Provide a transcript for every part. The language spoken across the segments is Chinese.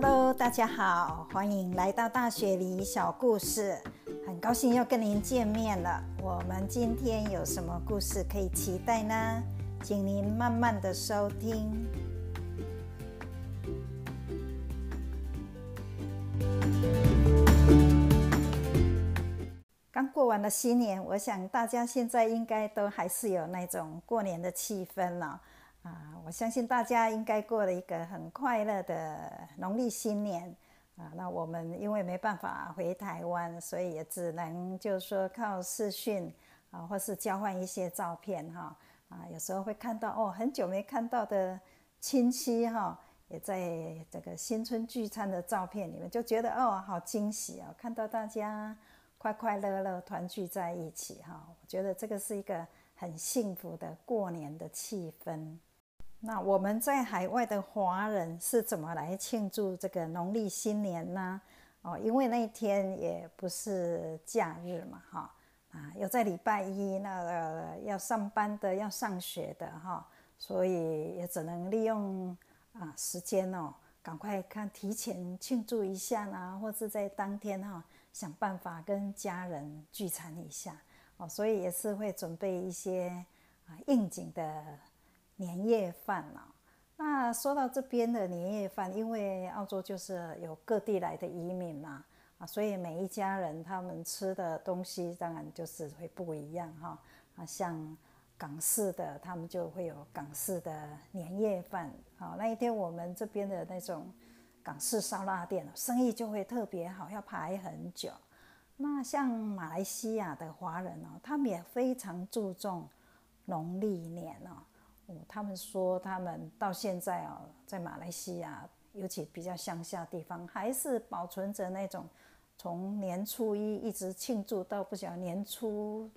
Hello，大家好，欢迎来到大学里小故事。很高兴又跟您见面了。我们今天有什么故事可以期待呢？请您慢慢的收听。刚过完了新年，我想大家现在应该都还是有那种过年的气氛了。啊，我相信大家应该过了一个很快乐的农历新年啊。那我们因为没办法回台湾，所以也只能就是说靠视讯啊，或是交换一些照片哈。啊，有时候会看到哦，很久没看到的亲戚哈，也在这个新春聚餐的照片里面，就觉得哦，好惊喜哦，看到大家快快乐乐团聚在一起哈，我觉得这个是一个很幸福的过年的气氛。那我们在海外的华人是怎么来庆祝这个农历新年呢？哦，因为那一天也不是假日嘛，哈，啊，又在礼拜一，那个要上班的、要上学的，哈，所以也只能利用啊时间哦，赶快看提前庆祝一下啦，或是在当天哈想办法跟家人聚餐一下，哦，所以也是会准备一些啊应景的。年夜饭啊，那说到这边的年夜饭，因为澳洲就是有各地来的移民嘛，啊，所以每一家人他们吃的东西当然就是会不一样哈。啊，像港式的，他们就会有港式的年夜饭。好，那一天我们这边的那种港式烧腊店生意就会特别好，要排很久。那像马来西亚的华人哦，他们也非常注重农历年哦。他们说，他们到现在啊，在马来西亚，尤其比较乡下地方，还是保存着那种从年初一一直庆祝到不晓得年初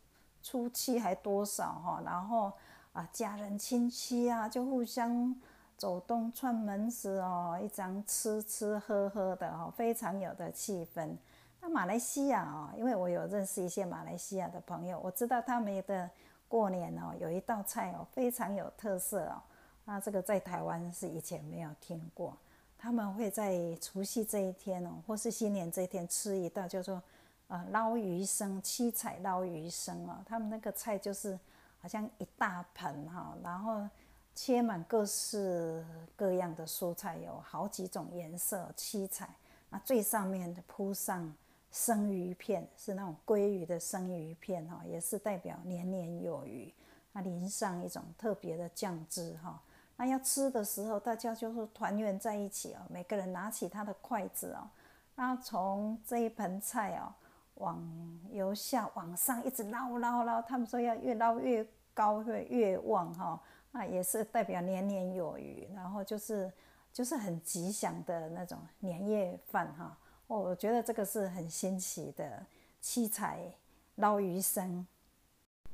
初七还多少哈，然后啊，家人亲戚啊，就互相走动串门子哦，一张吃吃喝喝的哦，非常有的气氛。那马来西亚啊，因为我有认识一些马来西亚的朋友，我知道他们的。过年哦，有一道菜哦，非常有特色哦。那这个在台湾是以前没有听过。他们会在除夕这一天哦，或是新年这一天吃一道叫做呃捞鱼生，七彩捞鱼生哦。他们那个菜就是好像一大盆哈，然后切满各式各样的蔬菜，有好几种颜色，七彩。那最上面铺上。生鱼片是那种鲑鱼的生鱼片哈，也是代表年年有余。那淋上一种特别的酱汁哈，那要吃的时候，大家就是团圆在一起哦。每个人拿起他的筷子哦，然后从这一盆菜哦，往由下往上一直捞捞捞。他们说要越捞越高，会越旺哈。那也是代表年年有余，然后就是就是很吉祥的那种年夜饭哈。我觉得这个是很新奇的七彩捞鱼生。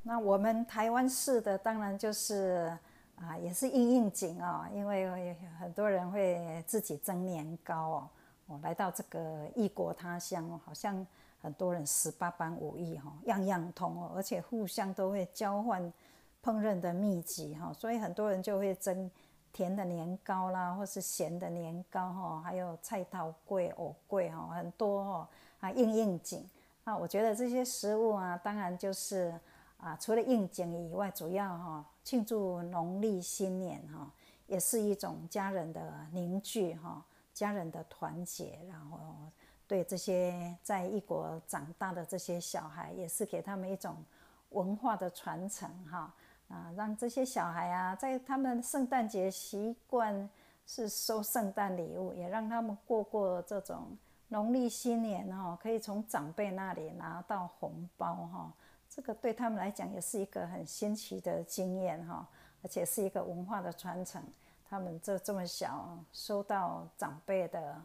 那我们台湾式的当然就是啊，也是应应景哦，因为很多人会自己蒸年糕哦。我来到这个异国他乡哦，好像很多人十八般武艺哈，样样通哦，而且互相都会交换烹饪的秘籍哈，所以很多人就会蒸。甜的年糕啦，或是咸的年糕哈，还有菜头粿、藕粿哈，很多哦啊应应景。那我觉得这些食物啊，当然就是啊，除了应景以外，主要哈庆祝农历新年哈，也是一种家人的凝聚哈，家人的团结，然后对这些在异国长大的这些小孩，也是给他们一种文化的传承哈。啊，让这些小孩啊，在他们圣诞节习惯是收圣诞礼物，也让他们过过这种农历新年哈，可以从长辈那里拿到红包哈。这个对他们来讲也是一个很新奇的经验哈，而且是一个文化的传承。他们这这么小收到长辈的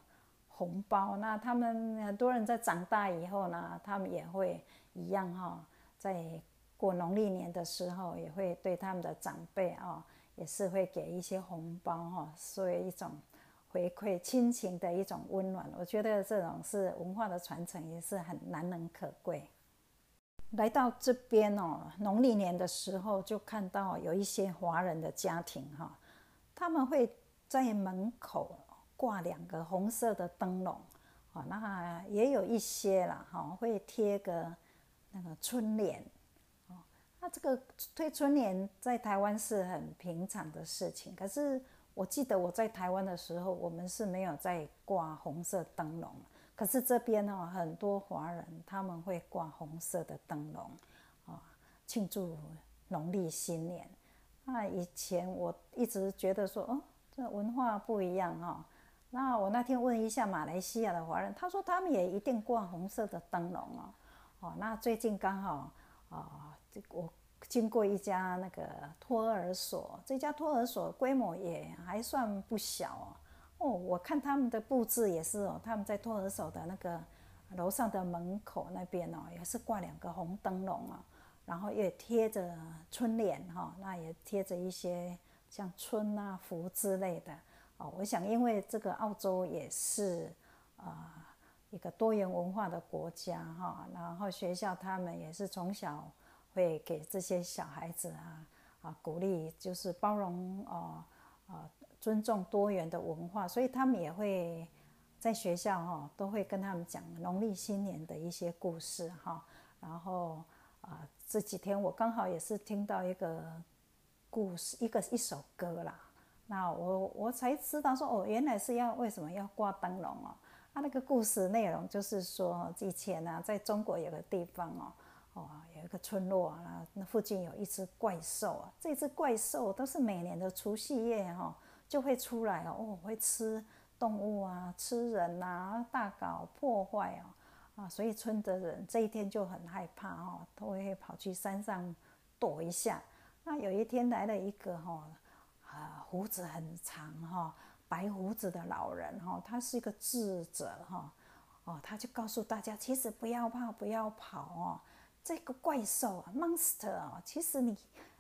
红包，那他们很多人在长大以后呢，他们也会一样哈，在。过农历年的时候，也会对他们的长辈啊，也是会给一些红包哈，作为一种回馈亲情的一种温暖。我觉得这种是文化的传承，也是很难能可贵。来到这边哦，农历年的时候，就看到有一些华人的家庭哈，他们会在门口挂两个红色的灯笼，啊，那也有一些啦，哈，会贴个那个春联，那这个推春联在台湾是很平常的事情，可是我记得我在台湾的时候，我们是没有在挂红色灯笼，可是这边哦，很多华人他们会挂红色的灯笼，啊，庆祝农历新年。那以前我一直觉得说，哦。这文化不一样哈，那我那天问一下马来西亚的华人，他说他们也一定挂红色的灯笼哦。哦，那最近刚好啊，这我经过一家那个托儿所，这家托儿所规模也还算不小哦。哦，我看他们的布置也是哦，他们在托儿所的那个楼上的门口那边哦，也是挂两个红灯笼啊，然后也贴着春联哈，那也贴着一些。像春啊、福之类的哦，我想，因为这个澳洲也是啊一个多元文化的国家哈，然后学校他们也是从小会给这些小孩子啊啊鼓励，就是包容哦啊尊重多元的文化，所以他们也会在学校哈都会跟他们讲农历新年的一些故事哈，然后啊这几天我刚好也是听到一个。故事一个一首歌啦，那我我才知道说哦，原来是要为什么要挂灯笼哦？啊，那个故事内容就是说，以前呢，在中国有个地方哦，哦，有一个村落啊，那附近有一只怪兽啊，这只怪兽都是每年的除夕夜哈就会出来哦，会吃动物啊，吃人啊，大搞破坏哦，啊，所以村的人这一天就很害怕哦，都会跑去山上躲一下。那有一天来了一个哈，啊胡子很长哈，白胡子的老人哈，他是一个智者哈，哦，他就告诉大家，其实不要怕，不要跑哦，这个怪兽啊，monster 啊，其实你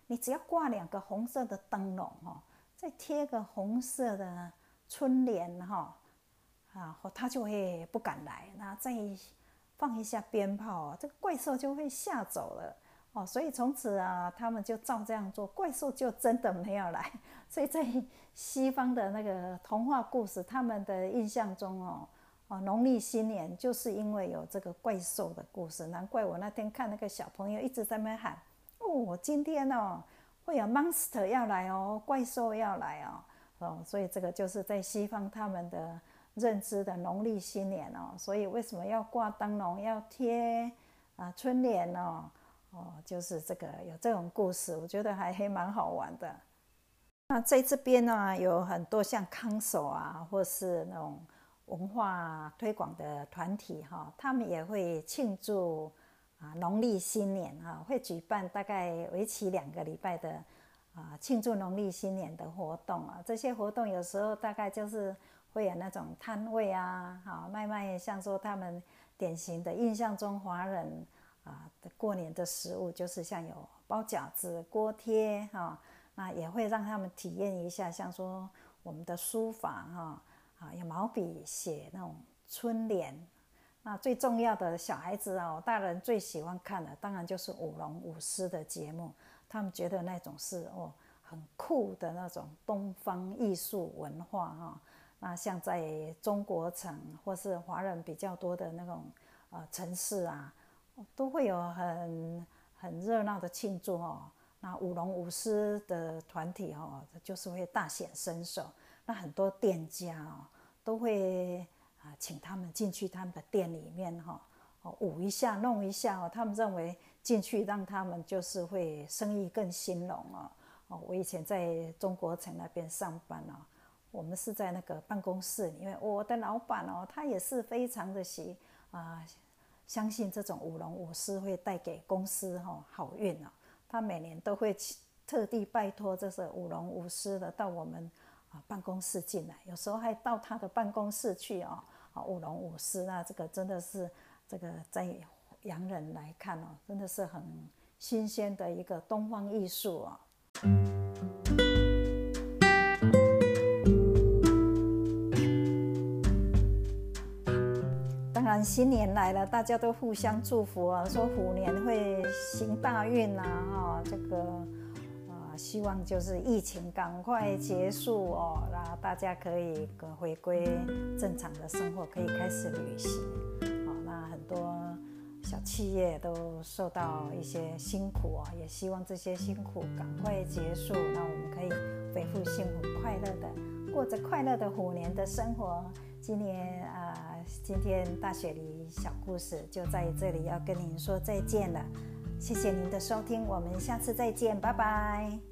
你只要挂两个红色的灯笼哦，再贴个红色的春联哈，啊，他就会不敢来，那再放一下鞭炮，这个怪兽就会吓走了。哦，所以从此啊，他们就照这样做，怪兽就真的没有来。所以在西方的那个童话故事，他们的印象中哦，哦，农历新年就是因为有这个怪兽的故事。难怪我那天看那个小朋友一直在那喊：“哦，今天哦会有 monster 要来哦，怪兽要来哦。”哦，所以这个就是在西方他们的认知的农历新年哦。所以为什么要挂灯笼，要贴啊春联哦？哦，就是这个有这种故事，我觉得还还蛮好玩的。那在这边呢，有很多像康守啊，或是那种文化推广的团体哈，他们也会庆祝啊农历新年哈，会举办大概为期两个礼拜的啊庆祝农历新年的活动啊。这些活动有时候大概就是会有那种摊位啊，好卖卖像说他们典型的印象中华人。啊，过年的食物就是像有包饺子、锅贴哈，那也会让他们体验一下，像说我们的书法哈，啊，用毛笔写那种春联。那最重要的小孩子哦，大人最喜欢看的，当然就是舞龙舞狮的节目，他们觉得那种是哦很酷的那种东方艺术文化哈。那像在中国城或是华人比较多的那种呃城市啊。都会有很很热闹的庆祝哦，那舞龙舞狮的团体哦，就是会大显身手。那很多店家哦，都会啊请他们进去他们的店里面哈，哦舞一下弄一下哦，他们认为进去让他们就是会生意更兴隆哦。哦，我以前在中国城那边上班哦，我们是在那个办公室因为，我的老板哦，他也是非常的喜啊。相信这种舞龙舞狮会带给公司哈好运哦。他每年都会特地拜托这些舞龙舞狮的到我们啊办公室进来，有时候还到他的办公室去哦啊舞龙舞狮那这个真的是这个在洋人来看哦，真的是很新鲜的一个东方艺术哦。新年来了，大家都互相祝福啊，说虎年会行大运呐，哈，这个啊，希望就是疫情赶快结束哦，那大家可以回归正常的生活，可以开始旅行。哦，那很多小企业都受到一些辛苦哦，也希望这些辛苦赶快结束，那我们可以恢复幸福快乐的过着快乐的虎年的生活。今年啊，今天大雪梨小故事就在这里要跟您说再见了。谢谢您的收听，我们下次再见，拜拜。